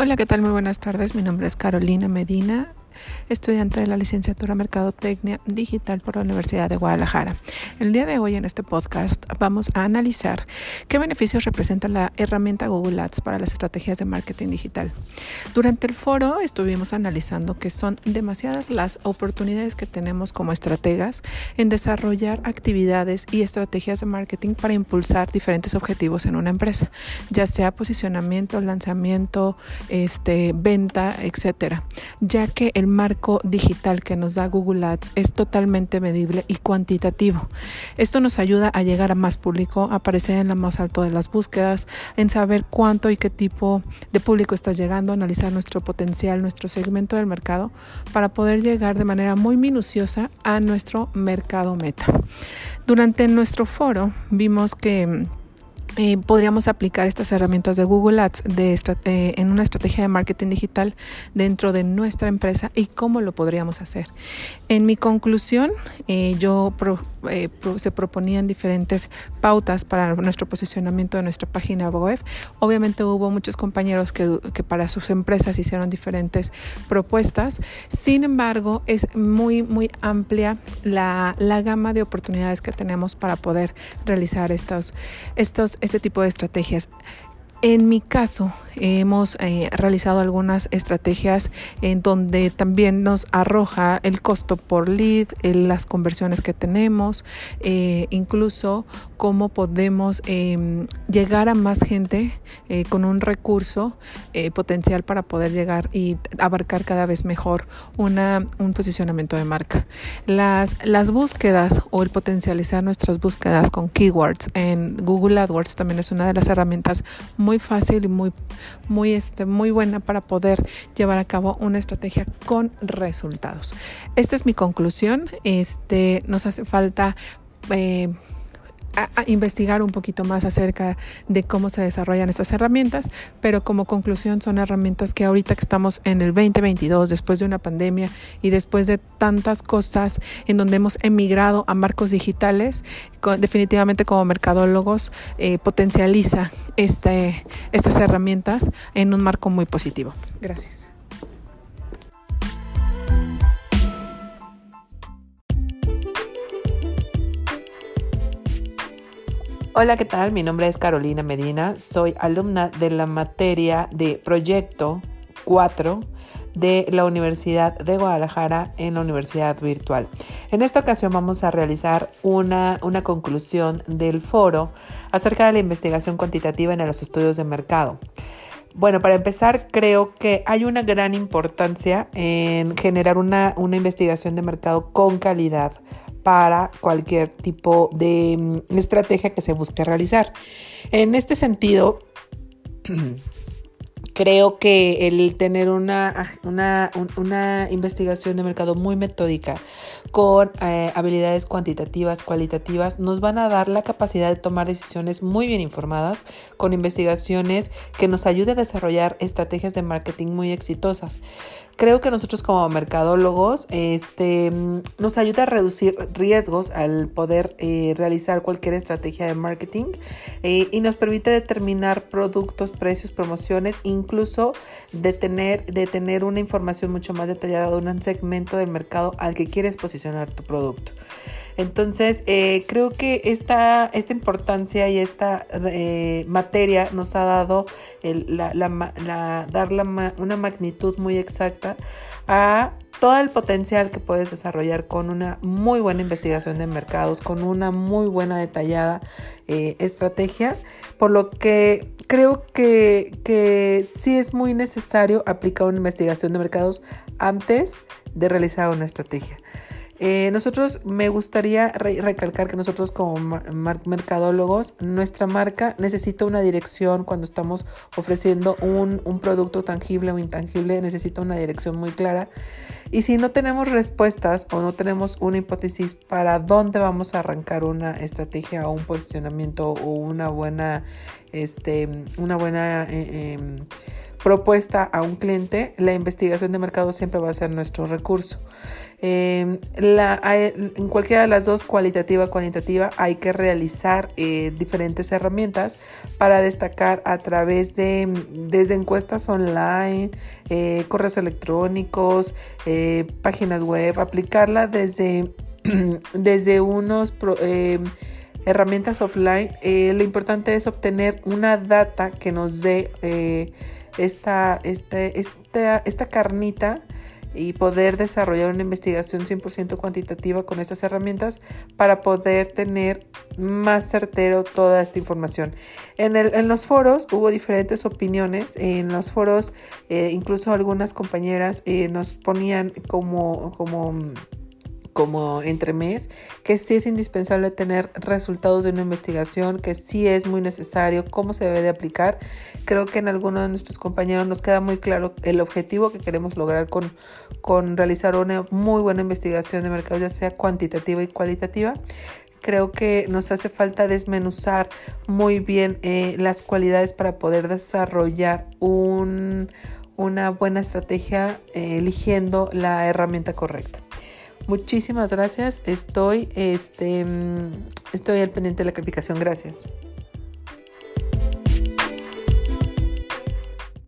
Hola, ¿qué tal? Muy buenas tardes. Mi nombre es Carolina Medina estudiante de la licenciatura Mercadotecnia Digital por la Universidad de Guadalajara. El día de hoy en este podcast vamos a analizar qué beneficios representa la herramienta Google Ads para las estrategias de marketing digital. Durante el foro estuvimos analizando que son demasiadas las oportunidades que tenemos como estrategas en desarrollar actividades y estrategias de marketing para impulsar diferentes objetivos en una empresa, ya sea posicionamiento, lanzamiento, este, venta, etcétera, ya que el marco digital que nos da Google Ads es totalmente medible y cuantitativo. Esto nos ayuda a llegar a más público, a aparecer en la más alto de las búsquedas, en saber cuánto y qué tipo de público está llegando, analizar nuestro potencial, nuestro segmento del mercado, para poder llegar de manera muy minuciosa a nuestro mercado meta. Durante nuestro foro vimos que eh, podríamos aplicar estas herramientas de Google Ads eh, en una estrategia de marketing digital dentro de nuestra empresa y cómo lo podríamos hacer. En mi conclusión, eh, yo se proponían diferentes pautas para nuestro posicionamiento de nuestra página web. Obviamente hubo muchos compañeros que, que para sus empresas hicieron diferentes propuestas. Sin embargo, es muy, muy amplia la, la gama de oportunidades que tenemos para poder realizar estos, estos ese tipo de estrategias. En mi caso, hemos eh, realizado algunas estrategias en donde también nos arroja el costo por lead, las conversiones que tenemos, eh, incluso cómo podemos em, llegar a más gente eh, con un recurso potencial para poder llegar y abarcar cada vez mejor una, un posicionamiento de marca. Las, las búsquedas o el potencializar nuestras búsquedas con keywords en Google AdWords también es una de las herramientas muy fácil y muy, muy, este, muy buena para poder llevar a cabo una estrategia con resultados. Esta es mi conclusión. Este, nos hace falta eh, a, investigar un poquito más acerca de cómo se desarrollan estas herramientas, pero como conclusión son herramientas que ahorita que estamos en el 2022, después de una pandemia y después de tantas cosas en donde hemos emigrado a marcos digitales, definitivamente como mercadólogos eh, potencializa este, estas herramientas en un marco muy positivo. Gracias. Hola, ¿qué tal? Mi nombre es Carolina Medina, soy alumna de la materia de Proyecto 4 de la Universidad de Guadalajara en la Universidad Virtual. En esta ocasión vamos a realizar una, una conclusión del foro acerca de la investigación cuantitativa en los estudios de mercado. Bueno, para empezar, creo que hay una gran importancia en generar una, una investigación de mercado con calidad para cualquier tipo de mm, estrategia que se busque realizar. En este sentido, creo que el tener una, una, investigación de mercado muy metódica con eh, habilidades cuantitativas, cualitativas, nos van a dar la capacidad de tomar decisiones muy bien informadas, con investigaciones que nos ayude a desarrollar estrategias de marketing muy exitosas. Creo que nosotros como mercadólogos este, nos ayuda a reducir riesgos al poder eh, realizar cualquier estrategia de marketing eh, y nos permite determinar productos, precios, promociones, incluso de tener, de tener una información mucho más detallada de un segmento del mercado al que quieres posicionar tu producto. Entonces, eh, creo que esta, esta importancia y esta eh, materia nos ha dado la, una magnitud muy exacta a todo el potencial que puedes desarrollar con una muy buena investigación de mercados, con una muy buena detallada eh, estrategia, por lo que creo que, que sí es muy necesario aplicar una investigación de mercados antes de realizar una estrategia. Eh, nosotros me gustaría recalcar que nosotros como mercadólogos, nuestra marca necesita una dirección cuando estamos ofreciendo un, producto tangible o intangible, necesita una dirección muy clara. Y si no tenemos respuestas o no tenemos una hipótesis para dónde vamos a arrancar una estrategia o un posicionamiento o una buena, este, una buena eh, em, propuesta a un cliente, la investigación de mercado siempre va a ser nuestro recurso. Em, en cualquiera de las dos, cualitativa o cuantitativa, hay que realizar eh, diferentes herramientas para destacar a través de desde encuestas online, eh, correos electrónicos, eh, páginas web, aplicarla desde, desde unos em, herramientas offline. lo importante es obtener una data que nos dé esta, este, esta, esta carnita y poder desarrollar una investigación 100% cuantitativa con estas herramientas para poder tener más certero toda esta información. En, el, en los foros hubo diferentes opiniones, en los foros eh, incluso algunas compañeras eh, nos ponían como... como como mes que sí es indispensable tener resultados de una investigación, que sí es muy necesario, cómo se debe de aplicar. Creo que en alguno de nuestros compañeros nos queda muy claro el objetivo que queremos lograr con, con realizar una muy buena investigación de mercado, ya sea cuantitativa y cualitativa creo que nos hace falta desmenuzar muy bien eh, las cualidades para poder desarrollar un, una buena estrategia eh, eligiendo la herramienta correcta. Muchísimas gracias. Estoy, este, estoy al pendiente de la calificación. Gracias.